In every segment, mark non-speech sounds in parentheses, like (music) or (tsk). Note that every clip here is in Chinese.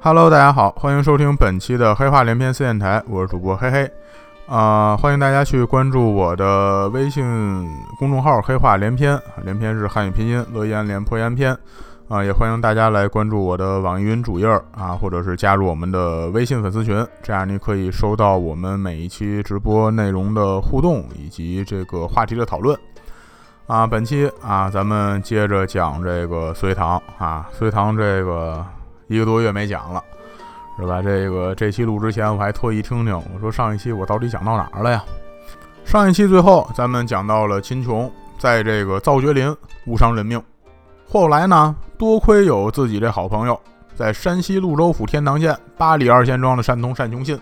Hello，大家好，欢迎收听本期的黑话连篇四电台，我是主播黑黑。啊，欢迎大家去关注我的微信公众号“黑话连篇”，连篇是汉语拼音，乐言连破言篇。啊，也欢迎大家来关注我的网易云主页啊，或者是加入我们的微信粉丝群，这样你可以收到我们每一期直播内容的互动以及这个话题的讨论。啊，本期啊，咱们接着讲这个隋唐啊，隋唐这个一个多月没讲了，是吧？这个这期录之前我还特意听听，我说上一期我到底讲到哪儿了呀？上一期最后咱们讲到了秦琼在这个造绝林误伤人命。后来呢，多亏有自己这好朋友，在山西潞州府天堂县八里二仙庄的山童单琼信，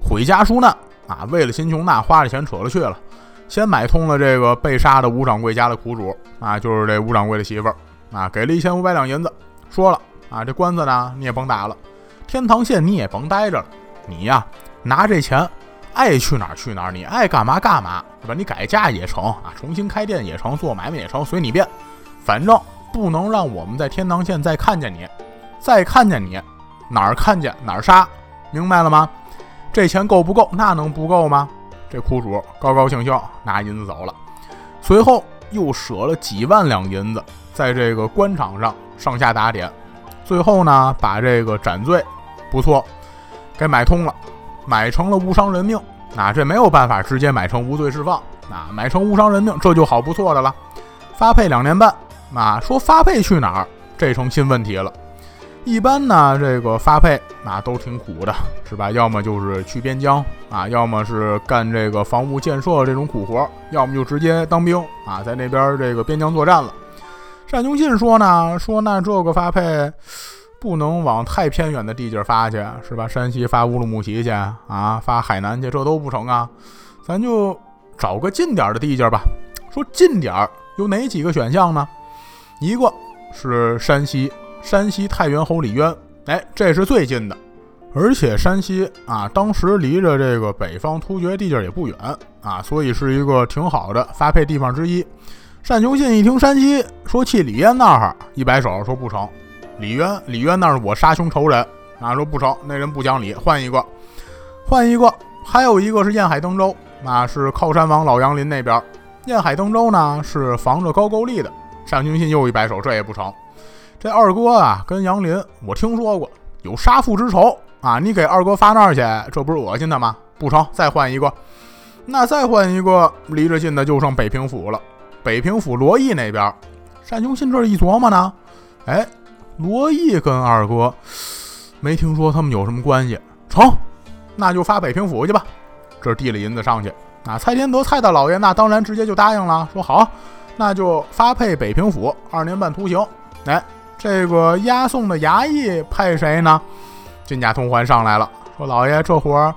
毁家纾难啊，为了秦琼那花着钱扯了去了，先买通了这个被杀的吴掌柜家的苦主啊，就是这吴掌柜的媳妇儿啊，给了一千五百两银子，说了啊，这官司呢你也甭打了，天堂县你也甭待着了，你呀拿这钱爱去哪儿去哪儿，你爱干嘛干嘛，对吧？你改嫁也成啊，重新开店也成，做买卖也成，随你便，反正。不能让我们在天堂县再看见你，再看见你，哪儿看见哪儿杀，明白了吗？这钱够不够？那能不够吗？这苦主高高兴兴拿银子走了，随后又舍了几万两银子，在这个官场上上下打点，最后呢，把这个斩罪，不错，给买通了，买成了无伤人命。那这没有办法直接买成无罪释放，那买成无伤人命，这就好不错的了。发配两年半。啊，说发配去哪儿，这成新问题了。一般呢，这个发配啊都挺苦的，是吧？要么就是去边疆啊，要么是干这个防务建设这种苦活，要么就直接当兵啊，在那边这个边疆作战了。单雄信说呢，说那这个发配不能往太偏远的地界发去，是吧？山西发乌鲁木齐去啊，发海南去，这都不成啊。咱就找个近点的地界吧。说近点儿有哪几个选项呢？一个是山西，山西太原侯李渊，哎，这是最近的，而且山西啊，当时离着这个北方突厥地界也不远啊，所以是一个挺好的发配地方之一。单雄信一听山西，说去李渊那儿，一摆手说不成。李渊，李渊那是我杀兄仇人啊，说不成，那人不讲理，换一个，换一个。还有一个是燕海登州，那是靠山王老杨林那边。燕海登州呢，是防着高句丽的。单雄信又一摆手，这也不成。这二哥啊，跟杨林，我听说过有杀父之仇啊。你给二哥发那儿去，这不是恶心他吗？不成，再换一个。那再换一个，离着近的就剩北平府了。北平府罗毅那边，单雄信这一琢磨呢，哎，罗毅跟二哥没听说他们有什么关系。成，那就发北平府去吧。这递了银子上去，啊，蔡天德蔡大老爷那当然直接就答应了，说好。那就发配北平府二年半徒刑。哎，这个押送的衙役派谁呢？金甲通环上来了，说：“老爷，这活儿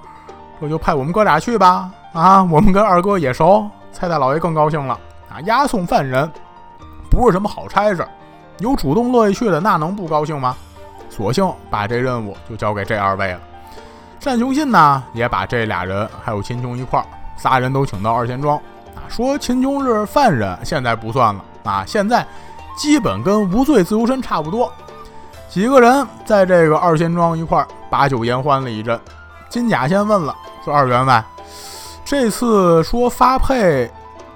这就派我们哥俩去吧。啊，我们跟二哥也熟。”蔡大老爷更高兴了。啊，押送犯人不是什么好差事，有主动乐意去的，那能不高兴吗？索性把这任务就交给这二位了。单雄信呢，也把这俩人还有秦琼一块儿，仨人都请到二仙庄啊。说秦琼是犯人，现在不算了啊！现在基本跟无罪自由身差不多。几个人在这个二仙庄一块儿把酒言欢了一阵。金甲先问了，说：“二员外，这次说发配，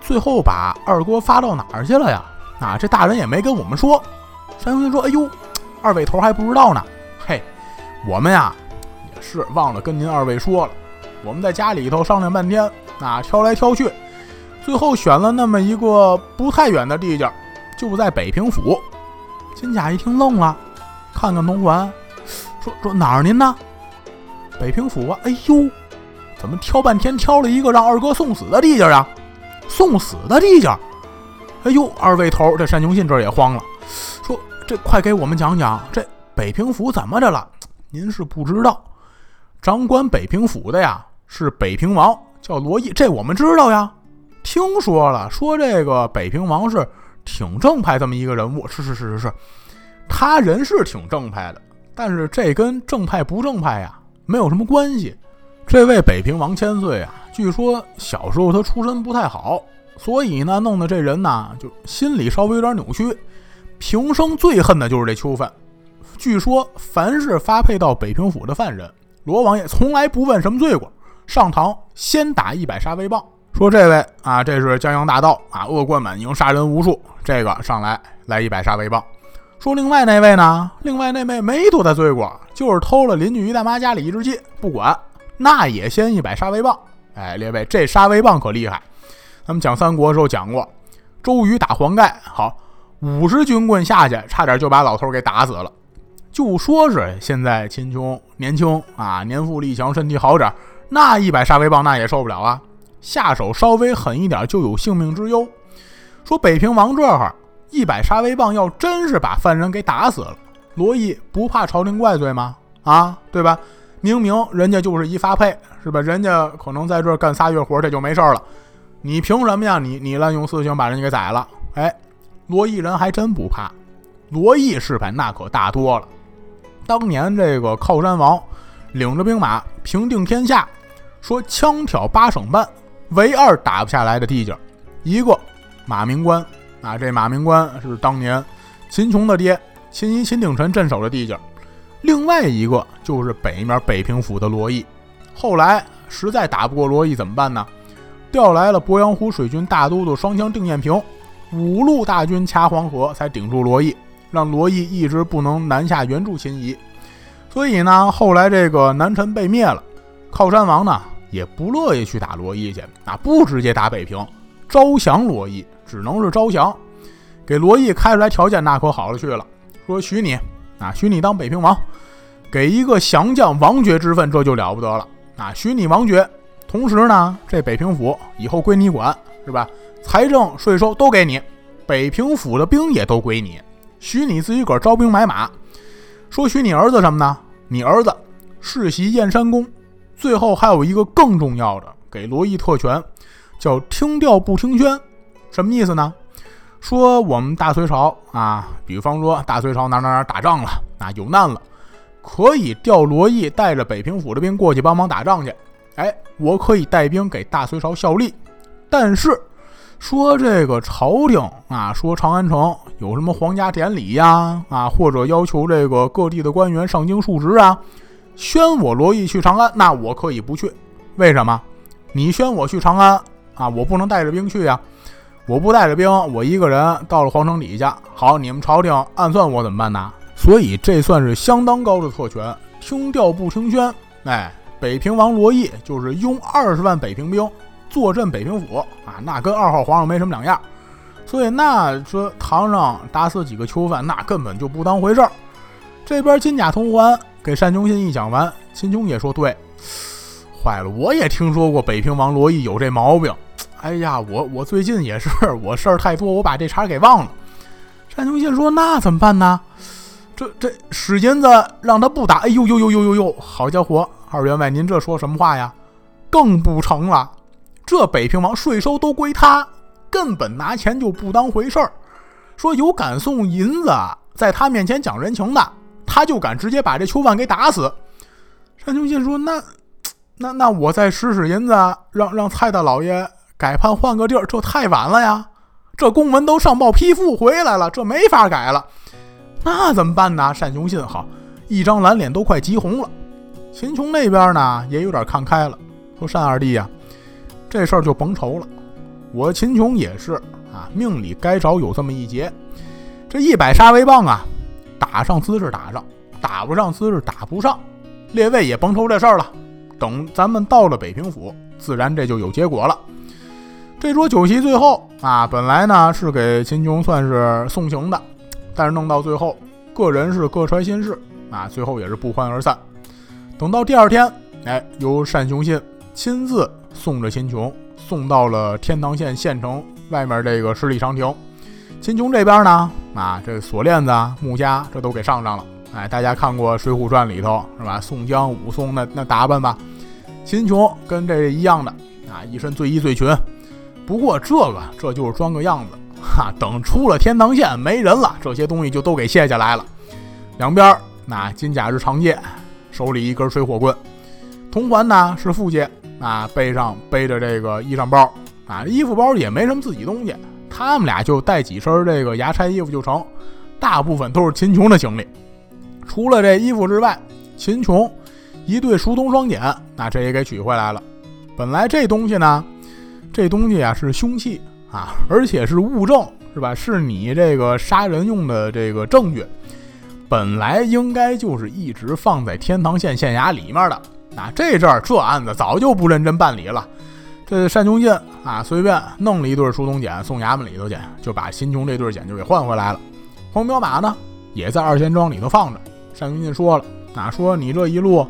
最后把二哥发到哪儿去了呀？啊，这大人也没跟我们说。”山雄信说：“哎呦，二位头还不知道呢。嘿，我们呀也是忘了跟您二位说了。我们在家里头商量半天，啊，挑来挑去。”最后选了那么一个不太远的地界，就在北平府。金甲一听愣了，看看农环，说说哪儿您呢？北平府啊！哎呦，怎么挑半天挑了一个让二哥送死的地界啊？送死的地界！哎呦，二位头，这单雄信这也慌了，说这快给我们讲讲，这北平府怎么着了？您是不知道，掌管北平府的呀是北平王，叫罗毅，这我们知道呀。听说了，说这个北平王是挺正派这么一个人物，是是是是是，他人是挺正派的，但是这跟正派不正派呀没有什么关系。这位北平王千岁啊，据说小时候他出身不太好，所以呢，弄得这人呢就心里稍微有点扭曲，平生最恨的就是这囚犯。据说凡是发配到北平府的犯人，罗王爷从来不问什么罪过，上堂先打一百杀威棒。说这位啊，这是江洋大盗啊，恶贯满盈，杀人无数。这个上来来一百杀威棒。说另外那位呢？另外那位没多大罪过，就是偷了邻居于大妈家里一只鸡，不管，那也先一百杀威棒。哎，列位，这杀威棒可厉害。咱们讲三国的时候讲过，周瑜打黄盖，好，五十军棍下去，差点就把老头给打死了。就说是现在秦琼年轻啊，年富力强，身体好点，那一百杀威棒那也受不了啊。下手稍微狠一点就有性命之忧。说北平王这儿一百杀威棒要真是把犯人给打死了，罗毅不怕朝廷怪罪吗？啊，对吧？明明人家就是一发配，是吧？人家可能在这儿干仨月活，这就没事儿了。你凭什么呀？你你滥用私刑把人家给宰了？哎，罗毅人还真不怕。罗毅是吧？那可大多了。当年这个靠山王领着兵马平定天下，说枪挑八省半。唯二打不下来的地界，一个马明关啊，这马明关是当年秦琼的爹秦一秦鼎臣镇守的地界。另外一个就是北面北平府的罗毅。后来实在打不过罗毅怎么办呢？调来了鄱阳湖水军大都督双枪定彦平，五路大军掐黄河才顶住罗毅，让罗毅一直不能南下援助秦仪。所以呢，后来这个南陈被灭了，靠山王呢？也不乐意去打罗毅去，啊，不直接打北平，招降罗毅，只能是招降，给罗毅开出来条件，那可好了去了，说许你，啊，许你当北平王，给一个降将王爵之分，这就了不得了，啊，许你王爵，同时呢，这北平府以后归你管，是吧？财政税收都给你，北平府的兵也都归你，许你自己个儿招兵买马，说许你儿子什么呢？你儿子世袭燕山公。最后还有一个更重要的，给罗毅特权，叫听调不听宣，什么意思呢？说我们大隋朝啊，比方说大隋朝哪哪哪打仗了啊，有难了，可以调罗毅带着北平府的兵过去帮忙打仗去。哎，我可以带兵给大隋朝效力。但是说这个朝廷啊，说长安城有什么皇家典礼呀啊，或者要求这个各地的官员上京述职啊。宣我罗毅去长安，那我可以不去。为什么？你宣我去长安啊，我不能带着兵去呀。我不带着兵，我一个人到了皇城底下，好，你们朝廷暗算我怎么办呢？所以这算是相当高的特权，听调不听宣。哎，北平王罗毅就是拥二十万北平兵坐镇北平府啊，那跟二号皇上没什么两样。所以那说堂上打死几个囚犯，那根本就不当回事儿。这边金甲铜环。给单雄信一讲完，秦琼也说：“对，坏了，我也听说过北平王罗毅有这毛病。哎呀，我我最近也是，我事儿太多，我把这茬给忘了。”单雄信说：“那怎么办呢？这这使银子让他不打。哎呦呦呦呦呦呦！好家伙，二员外，您这说什么话呀？更不成了。这北平王税收都归他，根本拿钱就不当回事儿。说有敢送银子在他面前讲人情的。”他就敢直接把这囚犯给打死。单雄信说：“那、那、那我再使使银子，让让蔡大老爷改判换个地儿，这太晚了呀！这公文都上报批复回来了，这没法改了。那怎么办呢？”单雄信好，一张蓝脸都快急红了。秦琼那边呢，也有点看开了，说：“单二弟呀，这事儿就甭愁了。我秦琼也是啊，命里该着有这么一劫。这一百杀威棒啊！”打上姿势打上，打不上姿势打不上，列位也甭愁这事儿了。等咱们到了北平府，自然这就有结果了。这桌酒席最后啊，本来呢是给秦琼算是送行的，但是弄到最后，个人是各揣心事啊，最后也是不欢而散。等到第二天，哎，由单雄信亲自送着秦琼送到了天堂县县城外面这个十里长亭。秦琼这边呢，啊，这锁链子、木枷这都给上上了。哎，大家看过《水浒传》里头是吧？宋江、武松那那打扮吧，秦琼跟这一样的啊，一身醉衣醉裙。不过这个这就是装个样子哈。等出了天堂县没人了，这些东西就都给卸下来了。两边那金甲是长剑，手里一根水火棍，铜环呢是副剑啊，背上背着这个衣裳包啊，衣服包也没什么自己东西。他们俩就带几身这个牙差衣服就成，大部分都是秦琼的行李。除了这衣服之外，秦琼一对书童双锏，那这也给取回来了。本来这东西呢，这东西啊是凶器啊，而且是物证，是吧？是你这个杀人用的这个证据。本来应该就是一直放在天堂县县衙里面的。啊，这阵儿这案子早就不认真办理了。这单雄信啊，随便弄了一对书童简送衙门里头去，就把新琼这对简就给换回来了。黄骠马呢，也在二贤庄里头放着。单雄信说了，啊说你这一路。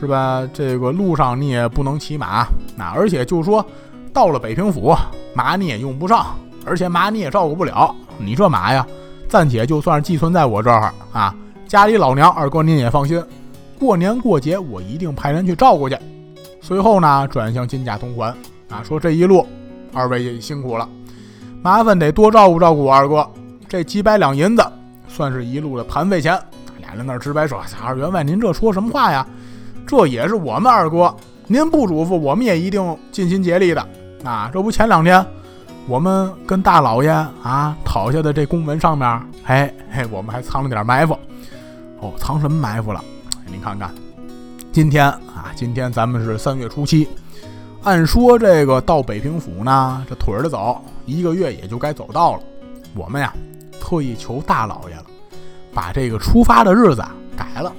是吧？这个路上你也不能骑马，那而且就说到了北平府，马你也用不上，而且马你也照顾不了。你这马呀，暂且就算是寄存在我这儿啊。家里老娘二哥您也放心，过年过节我一定派人去照顾去。随后呢，转向金甲同环啊，说这一路二位也辛苦了，麻烦得多照顾照顾我二哥。这几百两银子算是一路的盘费钱。俩人那直白说：“二员外，您这说什么话呀？”这也是我们二哥，您不嘱咐，我们也一定尽心竭力的。啊，这不前两天我们跟大老爷啊讨下的这公文上面，嘿嘿，我们还藏了点埋伏。哦，藏什么埋伏了？您看看，今天啊，今天咱们是三月初七，按说这个到北平府呢，这腿着走，一个月也就该走到了。我们呀，特意求大老爷了，把这个出发的日子啊改了。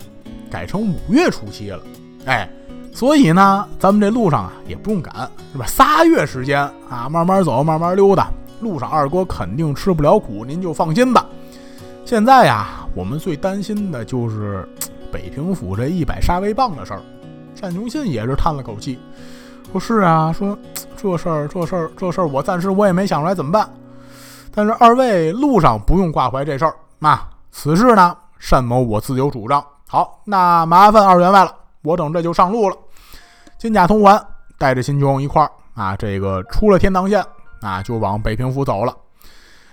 改成五月初七了，哎，所以呢，咱们这路上啊也不用赶，是吧？仨月时间啊，慢慢走，慢慢溜达，路上二哥肯定吃不了苦，您就放心吧。现在呀，我们最担心的就是 (tsk) 北平府这一百杀威棒的事儿。单雄信也是叹了口气，说是啊，说 (tsk) 这事儿，这事儿，这事儿，我暂时我也没想出来怎么办。但是二位路上不用挂怀这事儿，那此事呢，单某我自有主张。好，那麻烦二员外了，我等这就上路了。金甲通环带着秦琼一块儿啊，这个出了天堂县啊，就往北平府走了。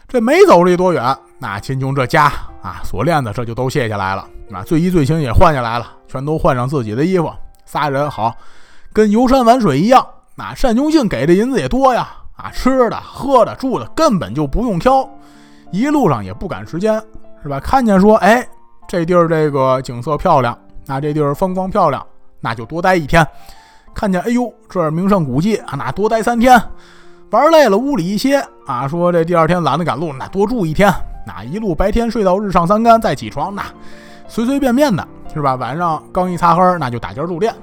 这没走这多远，那秦琼这家啊锁链子这就都卸下来了啊，罪衣罪行也换下来了，全都换上自己的衣服。仨人好，跟游山玩水一样。那单雄信给的银子也多呀，啊，吃的喝的住的根本就不用挑，一路上也不赶时间，是吧？看见说，哎。这地儿这个景色漂亮，那这地儿风光漂亮，那就多待一天。看见哎呦，这儿名胜古迹啊，那多待三天。玩累了屋里一歇啊，说这第二天懒得赶路，那多住一天。那一路白天睡到日上三竿再起床，那随随便便的是吧？晚上刚一擦黑，那就打尖住店。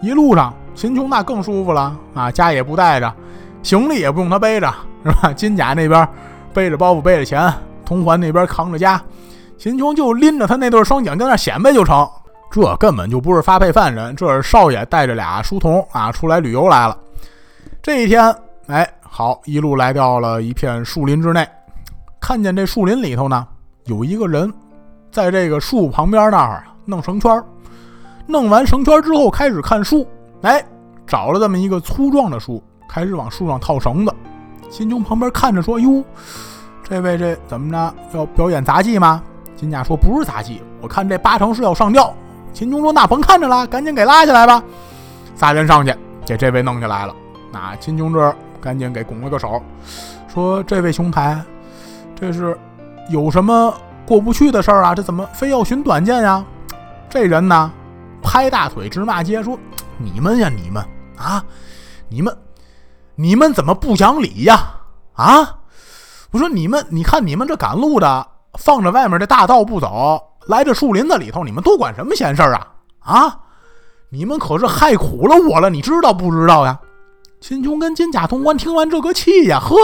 一路上秦琼那更舒服了啊，家也不带着，行李也不用他背着是吧？金甲那边背着包袱背着钱，铜环那边扛着家。秦琼就拎着他那对双桨在那显摆就成，这根本就不是发配犯人，这是少爷带着俩书童啊出来旅游来了。这一天，哎，好，一路来到了一片树林之内，看见这树林里头呢，有一个人在这个树旁边那儿弄绳圈儿，弄完绳圈之后开始看树，哎，找了这么一个粗壮的树，开始往树上套绳子。秦琼旁边看着说：“哟，这位这怎么着？要表演杂技吗？”金甲说：“不是杂技，我看这八成是要上吊。”秦琼说：“那甭看着了，赶紧给拉下来吧。”仨人上去，给这位弄下来了。那秦琼这儿赶紧给拱了个手，说：“这位兄台，这是有什么过不去的事儿啊？这怎么非要寻短见呀？”这人呢，拍大腿直骂街，说：“你们呀，你们啊，你们，你们怎么不讲理呀？啊！我说你们，你看你们这赶路的。”放着外面的大道不走，来这树林子里头，你们都管什么闲事儿啊？啊！你们可是害苦了我了，你知道不知道呀？秦琼跟金甲通关听完这个气呀，呵，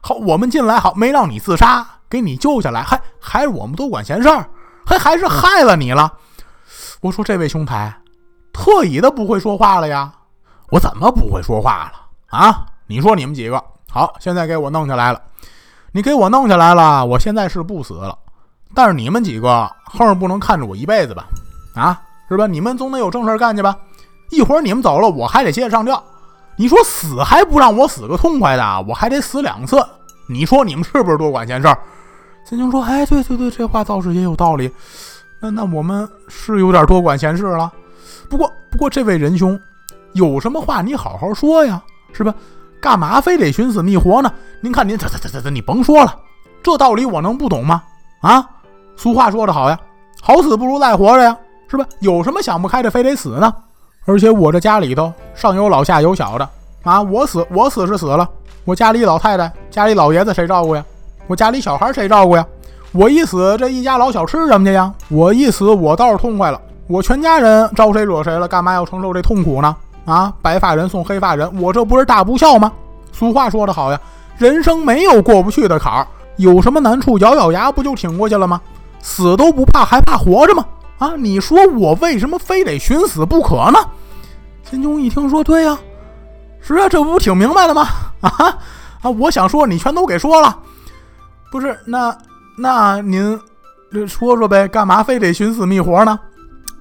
好，我们进来好，没让你自杀，给你救下来，还还是我们多管闲事儿，还还是害了你了。我说这位兄台，特意的不会说话了呀？我怎么不会说话了啊？你说你们几个好，现在给我弄下来了。你给我弄下来了，我现在是不死了，但是你们几个后面不能看着我一辈子吧？啊，是吧？你们总得有正事干去吧？一会儿你们走了，我还得接着上吊。你说死还不让我死个痛快的，我还得死两次。你说你们是不是多管闲事儿？金青说：“哎，对对对，这话倒是也有道理。那那我们是有点多管闲事了。不过不过，这位仁兄，有什么话你好好说呀，是吧？”干嘛非得寻死觅活呢？您看您，这这这这，你甭说了，这道理我能不懂吗？啊，俗话说得好呀，好死不如赖活着呀，是吧？有什么想不开的，非得死呢？而且我这家里头上有老下有小的啊，我死我死是死了，我家里老太太、家里老爷子谁照顾呀？我家里小孩谁照顾呀？我一死，这一家老小吃什么去呀？我一死，我倒是痛快了，我全家人招谁惹谁了？干嘛要承受这痛苦呢？啊，白发人送黑发人，我这不是大不孝吗？俗话说得好呀，人生没有过不去的坎儿，有什么难处咬咬牙不就挺过去了吗？死都不怕，还怕活着吗？啊，你说我为什么非得寻死不可呢？秦琼一听说，对呀，是啊，这不挺明白的吗？啊啊，我想说你全都给说了，不是？那那您这说说呗，干嘛非得寻死觅活呢？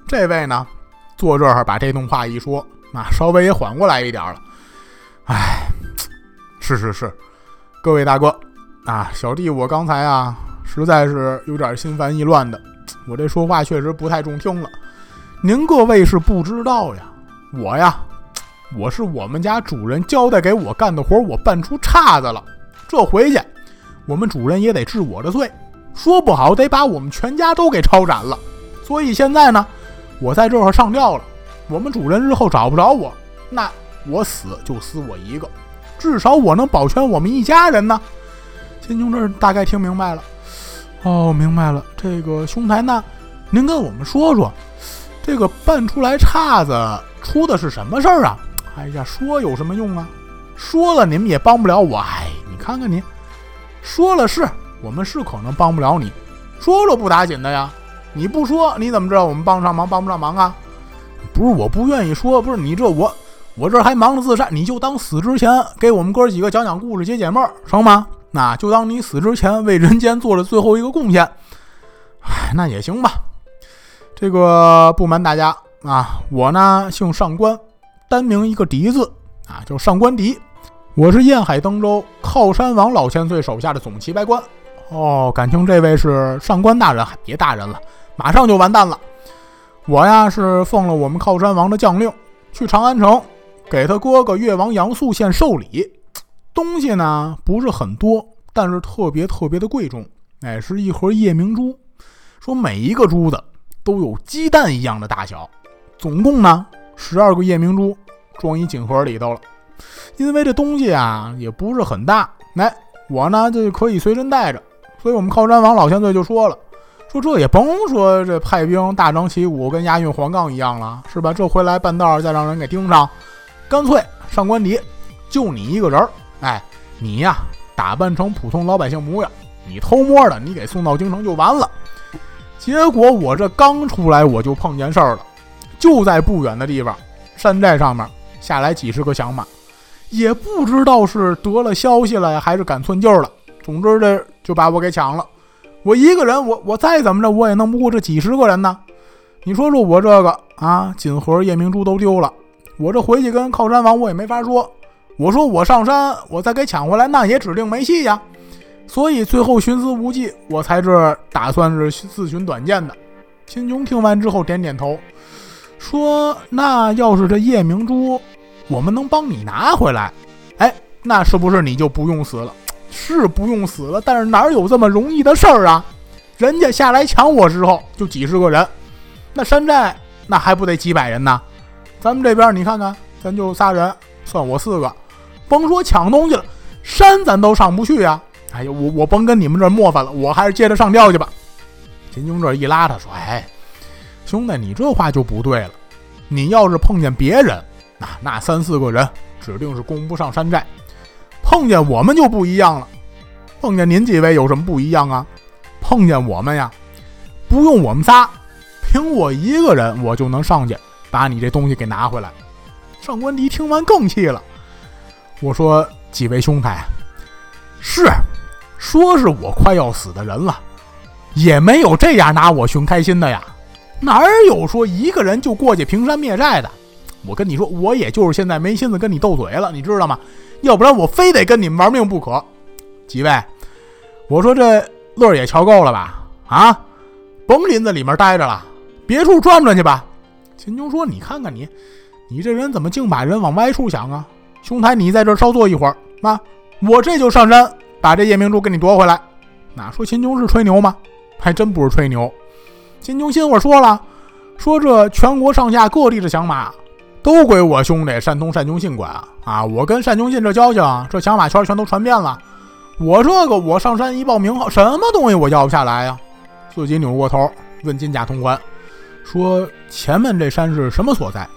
这位呢，坐这儿把这通话一说。啊，稍微也缓过来一点了。哎，是是是，各位大哥啊，小弟我刚才啊，实在是有点心烦意乱的，我这说话确实不太中听了。您各位是不知道呀，我呀，我是我们家主人交代给我干的活，我办出岔子了。这回去，我们主人也得治我的罪，说不好得把我们全家都给抄斩了。所以现在呢，我在这儿上吊了。我们主人日后找不着我，那我死就死我一个，至少我能保全我们一家人呢。秦琼这大概听明白了，哦，明白了。这个兄台，那您跟我们说说，这个办出来岔子出的是什么事儿啊？哎呀，说有什么用啊？说了你们也帮不了我。哎，你看看你，说了是我们是可能帮不了你，说了不打紧的呀。你不说你怎么知道我们帮上忙帮不上忙啊？不是我不愿意说，不是你这我我这还忙着自杀，你就当死之前给我们哥几个讲讲故事解解闷儿，成吗？那就当你死之前为人间做了最后一个贡献，哎，那也行吧。这个不瞒大家啊，我呢姓上官，单名一个狄字啊，叫上官狄。我是燕海登州靠山王老千岁手下的总旗白官。哦，感情这位是上官大人，别大人了，马上就完蛋了。我呀是奉了我们靠山王的将令，去长安城给他哥哥越王杨素献寿礼。东西呢不是很多，但是特别特别的贵重。哎，是一盒夜明珠，说每一个珠子都有鸡蛋一样的大小。总共呢十二个夜明珠装一锦盒里头了。因为这东西啊也不是很大，来我呢就可以随身带着。所以我们靠山王老千岁就说了。说这也甭说这派兵大张旗鼓跟押运黄杠一样了，是吧？这回来半道再让人给盯上，干脆上官邸，就你一个人儿，哎，你呀打扮成普通老百姓模样，你偷摸的你给送到京城就完了。结果我这刚出来我就碰见事儿了，就在不远的地方，山寨上面下来几十个响马，也不知道是得了消息了，还是赶寸劲儿了，总之这就把我给抢了。我一个人，我我再怎么着，我也弄不过这几十个人呢。你说说我这个啊，锦盒夜明珠都丢了，我这回去跟靠山王我也没法说。我说我上山，我再给抢回来，那也指定没戏呀。所以最后寻思无计，我才这打算是自寻短见的。秦琼听完之后点点头，说：“那要是这夜明珠，我们能帮你拿回来，哎，那是不是你就不用死了？”是不用死了，但是哪有这么容易的事儿啊？人家下来抢我时候就几十个人，那山寨那还不得几百人呢？咱们这边你看看，咱就仨人，算我四个，甭说抢东西了，山咱都上不去呀！哎呀，我我甭跟你们这磨翻了，我还是接着上吊去吧。秦琼这一拉他说：“哎，兄弟，你这话就不对了。你要是碰见别人，那那三四个人指定是攻不上山寨。”碰见我们就不一样了，碰见您几位有什么不一样啊？碰见我们呀，不用我们仨，凭我一个人，我就能上去把你这东西给拿回来。上官迪听完更气了，我说：“几位兄台，是说是我快要死的人了，也没有这样拿我寻开心的呀，哪有说一个人就过去平山灭寨的？我跟你说，我也就是现在没心思跟你斗嘴了，你知道吗？”要不然我非得跟你们玩命不可，几位，我说这乐也瞧够了吧？啊，甭林子里面待着了，别处转转去吧。秦琼说：“你看看你，你这人怎么净把人往歪处想啊？兄台，你在这稍坐一会儿啊，我这就上山把这夜明珠给你夺回来。”哪说秦琼是吹牛吗？还真不是吹牛。秦琼心我说了，说这全国上下各地的响马都归我兄弟单通单雄信管啊！我跟单雄信这交情，这响马圈全都传遍了。我这个我上山一报名号，什么东西我要不下来呀？自己扭过头问金甲通关，说前面这山是什么所在？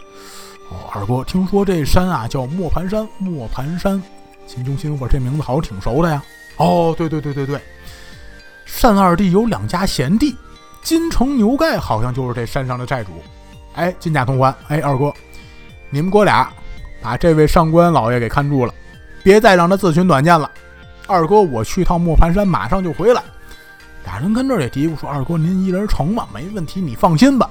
哦，二哥，听说这山啊叫磨盘山。磨盘山，秦中心，我这名字好像挺熟的呀。哦，对对对对对，单二弟有两家贤弟，金城牛盖好像就是这山上的寨主。哎，金甲通关，哎，二哥，你们哥俩把这位上官老爷给看住了，别再让他自寻短见了。二哥，我去趟磨盘山，马上就回来。俩人跟这儿也嘀咕说：“二哥，您一人成吗？没问题，你放心吧。”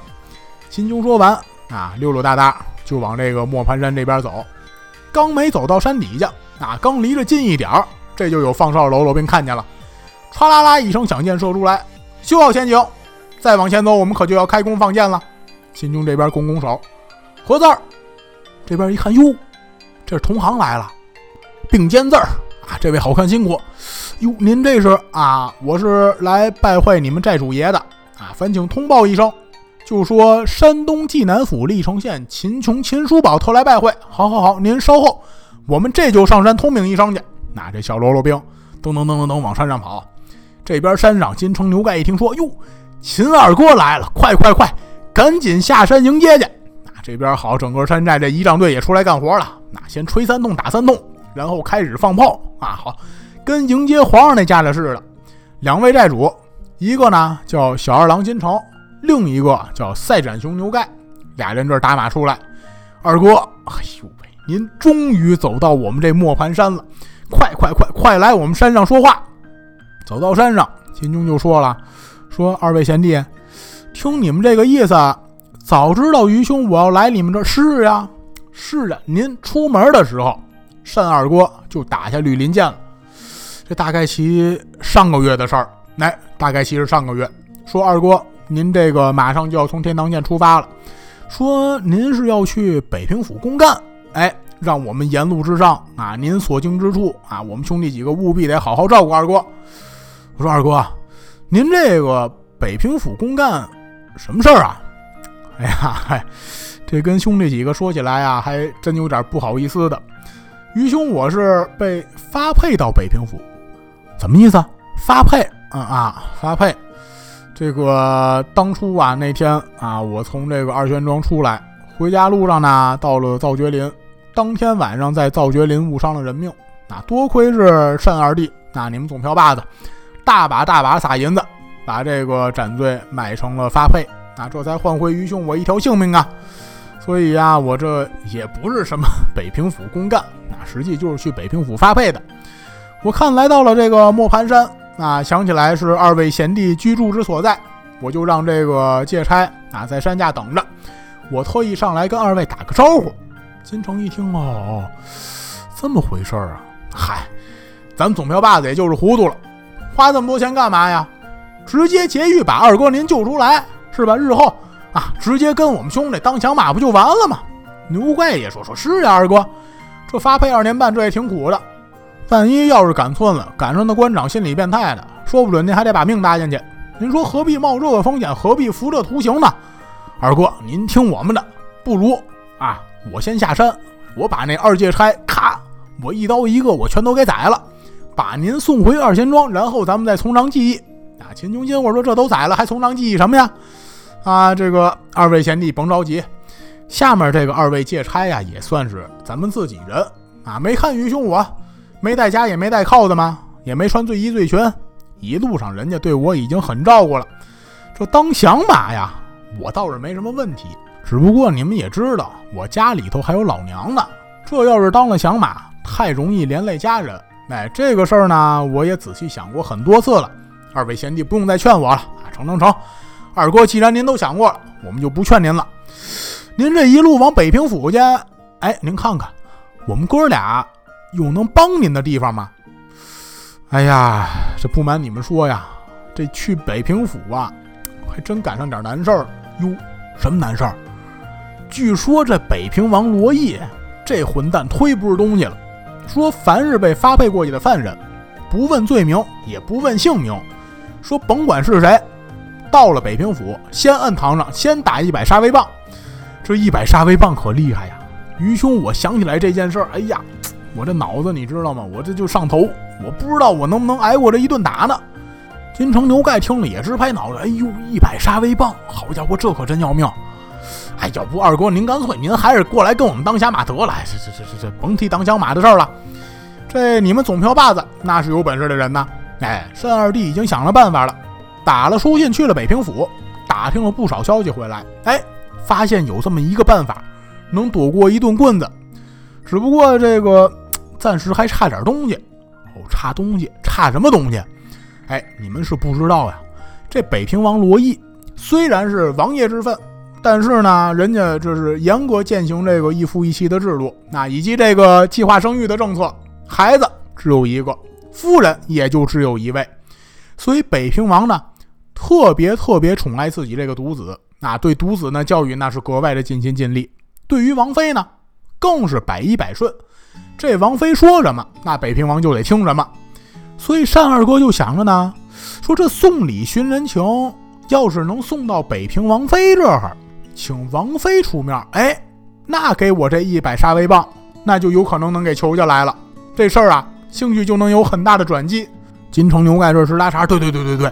秦琼说完啊，溜溜达达就往这个磨盘山这边走。刚没走到山底下，啊，刚离着近一点儿。这就有放哨喽啰兵看见了，唰啦啦一声响箭射出来，修好前景，再往前走，我们可就要开弓放箭了。秦琼这边拱拱手，合字儿。这边一看，哟，这是同行来了，并肩字儿啊！这位好看辛苦，哟，您这是啊？我是来拜会你们寨主爷的啊！烦请通报一声，就说山东济南府历城县秦琼秦叔宝特来拜会。好好好，您稍后，我们这就上山通禀一声去。那这小喽啰兵噔噔噔噔噔往山上跑，这边山上金城牛盖一听说，哟，秦二哥来了，快快快，赶紧下山迎接去。那这边好，整个山寨这仪仗队也出来干活了。那先吹三通，打三通，然后开始放炮啊，好，跟迎接皇上那架势似的。两位寨主，一个呢叫小二郎金城，另一个叫赛展雄牛盖，俩人这打马出来。二哥，哎呦喂，您终于走到我们这磨盘山了。快快快快来我们山上说话！走到山上，秦琼就说了：“说二位贤弟，听你们这个意思，早知道愚兄我要来你们这是呀，是啊。您出门的时候，单二哥就打下绿林箭了。这大概其上个月的事儿，来，大概其是上个月。说二哥，您这个马上就要从天堂县出发了，说您是要去北平府公干，哎。”让我们沿路之上啊，您所经之处啊，我们兄弟几个务必得好好照顾二哥。我说二哥，您这个北平府公干什么事儿啊？哎呀，嗨，这跟兄弟几个说起来啊，还真有点不好意思的。于兄，我是被发配到北平府，怎么意思？发配？嗯啊，发配。这个当初啊，那天啊，我从这个二玄庄出来，回家路上呢，到了造绝林。当天晚上在造绝林误伤了人命，啊，多亏是单二弟，啊，你们总票把子，大把大把撒银子，把这个斩罪买成了发配，啊，这才换回愚兄我一条性命啊。所以呀，我这也不是什么北平府公干，啊，实际就是去北平府发配的。我看来到了这个磨盘山，啊，想起来是二位贤弟居住之所在，我就让这个借差啊在山下等着，我特意上来跟二位打个招呼。金城一听哦，这么回事儿啊！嗨，咱总票把子也就是糊涂了，花这么多钱干嘛呀？直接劫狱把二哥您救出来是吧？日后啊，直接跟我们兄弟当响马不就完了吗？牛怪也说说是呀，二哥，这发配二年半，这也挺苦的。万一要是赶寸了，赶上那官长心理变态的，说不准您还得把命搭进去。您说何必冒这个风险？何必服这图形呢？二哥，您听我们的，不如啊。我先下山，我把那二戒差咔，我一刀一个，我全都给宰了，把您送回二贤庄，然后咱们再从长计议。啊，秦琼金，我说这都宰了，还从长计议什么呀？啊，这个二位贤弟甭着急，下面这个二位戒差呀，也算是咱们自己人啊。没看愚兄我没带家也没带靠的吗？也没穿醉衣醉裙，一路上人家对我已经很照顾了。这当响马呀，我倒是没什么问题。只不过你们也知道，我家里头还有老娘呢。这要是当了响马，太容易连累家人。哎，这个事儿呢，我也仔细想过很多次了。二位贤弟不用再劝我了啊！成成成，二哥，既然您都想过了，我们就不劝您了。您这一路往北平府去，哎，您看看，我们哥俩有能帮您的地方吗？哎呀，这不瞒你们说呀，这去北平府啊，还真赶上点难事儿哟。什么难事儿？据说这北平王罗毅这混蛋忒不是东西了。说凡是被发配过去的犯人，不问罪名，也不问姓名，说甭管是谁，到了北平府，先摁堂上，先打一百杀威棒。这一百杀威棒可厉害呀！于兄，我想起来这件事儿，哎呀，我这脑子你知道吗？我这就上头，我不知道我能不能挨过这一顿打呢。金城牛盖听了也直拍脑袋，哎呦，一百杀威棒，好家伙，这可真要命！哎，要不二哥您干脆您还是过来跟我们当小马得了，这这这这这甭提当小马的事儿了。这你们总票把子那是有本事的人呐。哎，申二弟已经想了办法了，打了书信去了北平府，打听了不少消息回来，哎，发现有这么一个办法，能躲过一顿棍子。只不过这个暂时还差点东西。哦，差东西，差什么东西？哎，你们是不知道呀。这北平王罗毅虽然是王爷之分。但是呢，人家这是严格践行这个一夫一妻的制度，那以及这个计划生育的政策，孩子只有一个，夫人也就只有一位，所以北平王呢特别特别宠爱自己这个独子，啊，对独子呢教育那是格外的尽心尽力。对于王妃呢，更是百依百顺，这王妃说什么，那北平王就得听什么。所以单二哥就想着呢，说这送礼寻人情，要是能送到北平王妃这儿。请王妃出面，哎，那给我这一百杀威棒，那就有可能能给求下来了。这事儿啊，兴许就能有很大的转机。金城牛盖这是拉茬，对对对对对。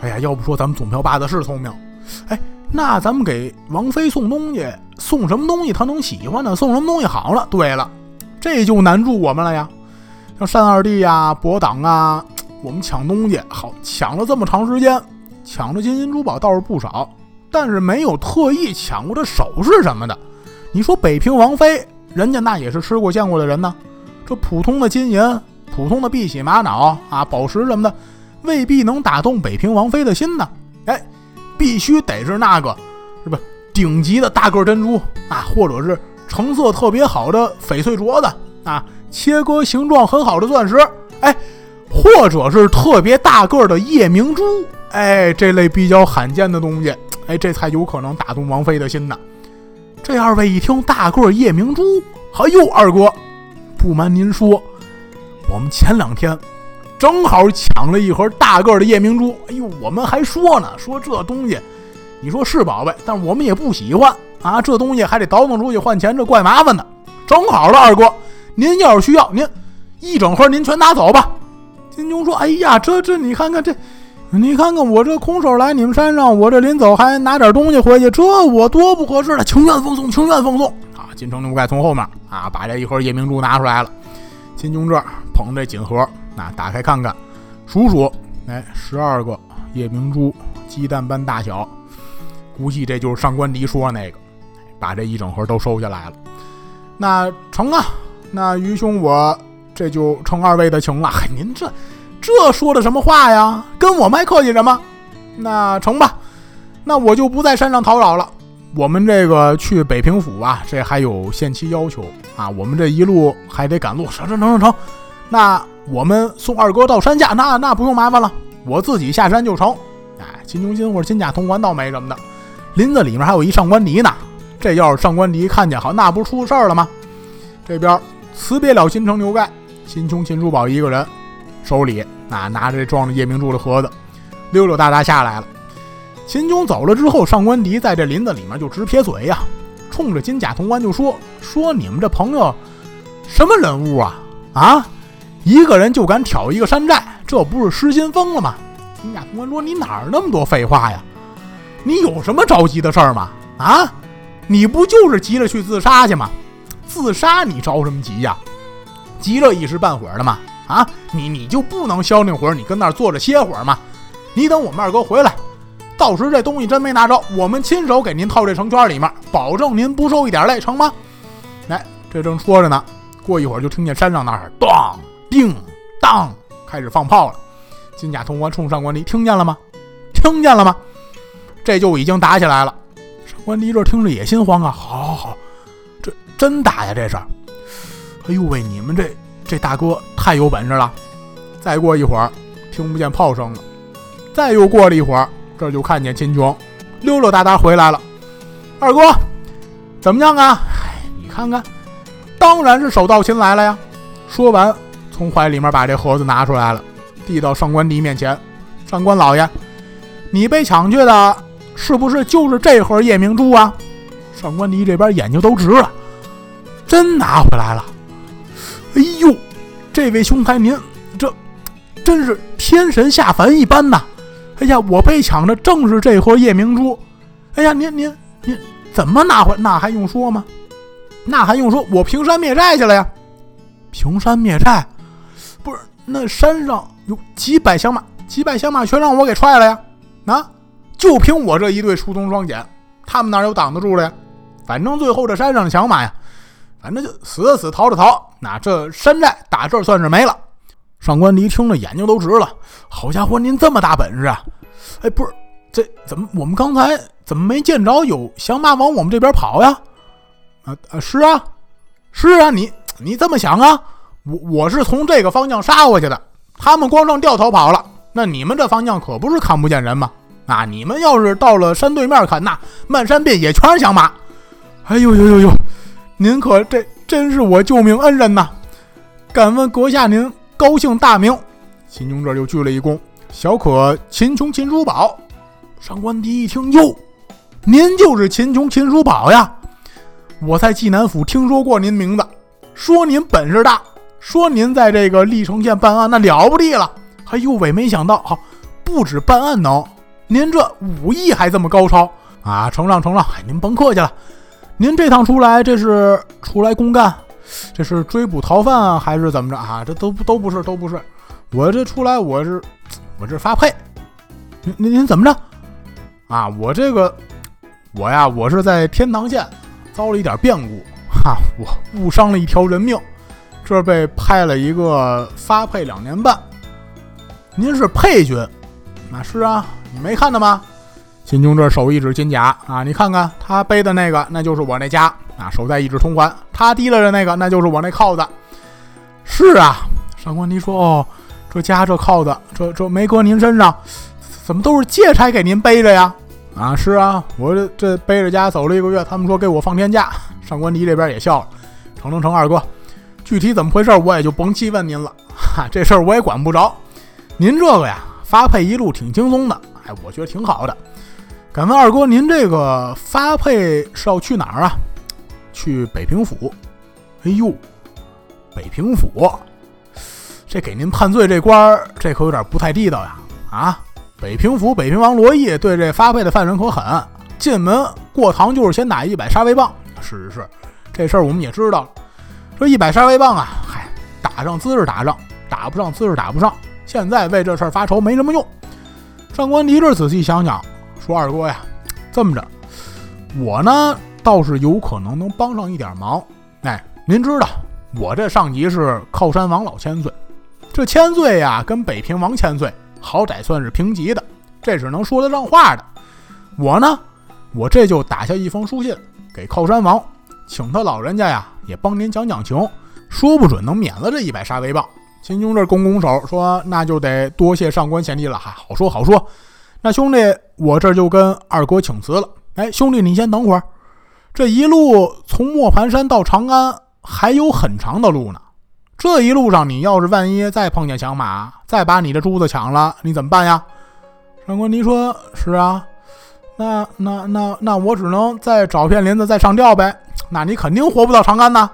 哎呀，要不说咱们总票把子是聪明。哎，那咱们给王妃送东西，送什么东西她能喜欢呢？送什么东西好了？对了，这就难住我们了呀。像单二弟呀、博党啊，我们抢东西，好抢了这么长时间，抢的金银珠宝倒是不少。但是没有特意抢过这首饰什么的。你说北平王妃，人家那也是吃过见过的人呢。这普通的金银、普通的碧玺玛瑙啊、宝石什么的，未必能打动北平王妃的心呢。哎，必须得是那个，是吧？顶级的大个珍珠啊，或者是成色特别好的翡翠镯子啊，切割形状很好的钻石，哎，或者是特别大个的夜明珠，哎，这类比较罕见的东西。哎，这才有可能打动王妃的心呢。这二位一听大个夜明珠，哎呦，二哥，不瞒您说，我们前两天正好抢了一盒大个的夜明珠。哎呦，我们还说呢，说这东西，你说是宝贝，但我们也不喜欢啊。这东西还得倒腾出去换钱，这怪麻烦的。正好了，二哥，您要是需要，您一整盒您全拿走吧。金牛说：“哎呀，这这，你看看这。”你看看我这空手来你们山上，我这临走还拿点东西回去，这我多不合适了！情愿奉送，情愿奉送！啊，金城牛盖从后面啊，把这一盒夜明珠拿出来了。金兄这捧着锦盒，那，打开看看，数数，哎，十二个夜明珠，鸡蛋般大小，估计这就是上官迪说那个，把这一整盒都收下来了。那成啊，那于兄我这就承二位的情了。(laughs) 您这。这说的什么话呀？跟我们还客气什么？那成吧，那我就不在山上讨扰了。我们这个去北平府啊，这还有限期要求啊。我们这一路还得赶路，成成成成成。那我们送二哥到山下，那那不用麻烦了，我自己下山就成。哎，金锭金或者金甲铜环倒没什么的。林子里面还有一上官迪呢，这要是上官迪看见好，那不出事儿了吗？这边辞别了金城牛盖，秦琼、秦叔宝一个人。手里啊拿着装着夜明珠的盒子，溜溜达达下来了。秦琼走了之后，上官迪在这林子里面就直撇嘴呀，冲着金甲潼关就说：“说你们这朋友什么人物啊？啊，一个人就敢挑一个山寨，这不是失心疯了吗？”金甲潼关说：“你哪儿那么多废话呀？你有什么着急的事儿吗？啊，你不就是急着去自杀去吗？自杀你着什么急呀？急了一时半会儿的吗？”啊，你你就不能消停会儿？你跟那儿坐着歇会儿吗？你等我们二哥回来，到时这东西真没拿着，我们亲手给您套这绳圈里面，保证您不受一点累，成吗？来，这正说着呢，过一会儿就听见山上那儿当叮当开始放炮了。金甲潼关冲上官离，听见了吗？听见了吗？这就已经打起来了。上官离这听着也心慌啊，好好好，这真打呀这是。哎呦喂，你们这。这大哥太有本事了！再过一会儿，听不见炮声了。再又过了一会儿，这就看见秦琼溜溜达达回来了。二哥，怎么样啊？哎，你看看，当然是手到擒来了呀！说完，从怀里面把这盒子拿出来了，递到上官迪面前。上官老爷，你被抢去的是不是就是这盒夜明珠啊？上官迪这边眼睛都直了，真拿回来了！哎呦，这位兄台，您这真是天神下凡一般呐！哎呀，我被抢的正是这盒夜明珠。哎呀，您您您怎么拿回？那还用说吗？那还用说？我平山灭寨去了呀！平山灭寨，那山上有几百响马，几百响马全让我给踹了呀！啊，就凭我这一对出冬双锏，他们哪有挡得住的呀？反正最后这山上的响马呀，反正就死的死，逃的逃。那这山寨打这算是没了。上官离听着眼睛都直了。好家伙，您这么大本事啊！哎，不是，这怎么我们刚才怎么没见着有响马往我们这边跑呀？啊啊，是啊，是啊，你你这么想啊？我我是从这个方向杀过去的，他们光上掉头跑了。那你们这方向可不是看不见人吗？啊，你们要是到了山对面看，那漫山遍野全是响马。哎呦呦呦呦，您可这真是我救命恩人呐！敢问阁下您高姓大名？秦琼这就鞠了一躬，小可秦琼秦叔宝。上官迪一听，哟，您就是秦琼秦叔宝呀！我在济南府听说过您名字，说您本事大，说您在这个历城县办案那了不地了。哎呦喂，没想到哈，不止办案能，您这武艺还这么高超啊！承让承让，哎，您甭客气了。您这趟出来，这是出来公干，这是追捕逃犯啊，还是怎么着啊？这都都不是，都不是。我这出来，我是我这发配。您您您怎么着？啊，我这个我呀，我是在天堂县遭了一点变故，哈，我误伤了一条人命，这被派了一个发配两年半。您是配军，那是啊，你没看到吗？秦琼这手一指金甲啊，你看看他背的那个，那就是我那家啊，手在一指通环。他提了的那个，那就是我那铐子。是啊，上官迪说：“哦，这家这铐子，这这没搁您身上，怎么都是借差给您背着呀？”啊，是啊，我这这背着家走了一个月，他们说给我放天假。上官迪这边也笑了：“成成成，二哥，具体怎么回事，我也就甭细问您了。(laughs) 哈，这事儿我也管不着。”您这个呀，发配一路挺轻松的，哎，我觉得挺好的。敢问二哥，您这个发配是要去哪儿啊？去北平府。哎呦，北平府，这给您判罪这官儿，这可有点不太地道呀！啊，北平府北平王罗毅对这发配的犯人可狠，进门过堂就是先打一百杀威棒。是是是，这事儿我们也知道了。这一百杀威棒啊，嗨，打上姿势打上，打不上姿势打不上。现在为这事儿发愁没什么用。上官离这仔细想想，说：“二哥呀，这么着，我呢倒是有可能能帮上一点忙。哎，您知道，我这上级是靠山王老千岁，这千岁呀跟北平王千岁好歹算是平级的，这是能说得上话的。我呢，我这就打下一封书信给靠山王，请他老人家呀也帮您讲讲情，说不准能免了这一百杀威棒。”秦琼这拱拱手说：“那就得多谢上官贤弟了哈，好说好说。那兄弟，我这就跟二哥请辞了。哎，兄弟，你先等会儿。这一路从磨盘山到长安还有很长的路呢。这一路上，你要是万一再碰见响马，再把你的珠子抢了，你怎么办呀？”上官迪说：“是啊，那那那那我只能再找片林子再上吊呗。那你肯定活不到长安呐。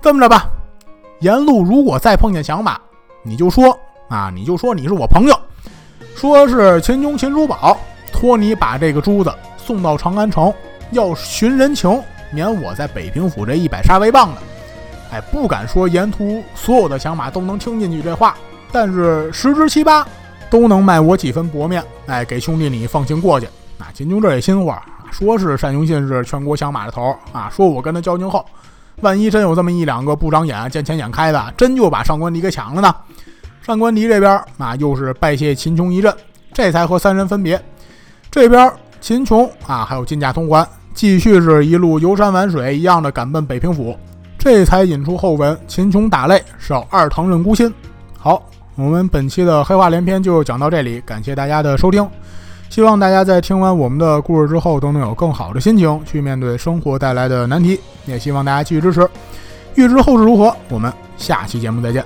这么着吧。”沿路如果再碰见响马，你就说啊，你就说你是我朋友，说是秦琼秦叔宝托你把这个珠子送到长安城，要寻人情，免我在北平府这一百杀威棒的。哎，不敢说沿途所有的响马都能听进去这话，但是十之七八都能卖我几分薄面。哎，给兄弟你放心过去。那秦琼这也心话，说是单雄信是全国响马的头儿啊，说我跟他交情厚。万一真有这么一两个不长眼、见钱眼开的，真就把上官迪给抢了呢？上官迪这边啊，又是拜谢秦琼一阵，这才和三人分别。这边秦琼啊，还有金甲通环，继续是一路游山玩水一样的赶奔北平府，这才引出后文：秦琼打擂是要二堂认孤心。好，我们本期的黑话连篇就讲到这里，感谢大家的收听。希望大家在听完我们的故事之后，都能有更好的心情去面对生活带来的难题。也希望大家继续支持。预知后事如何，我们下期节目再见。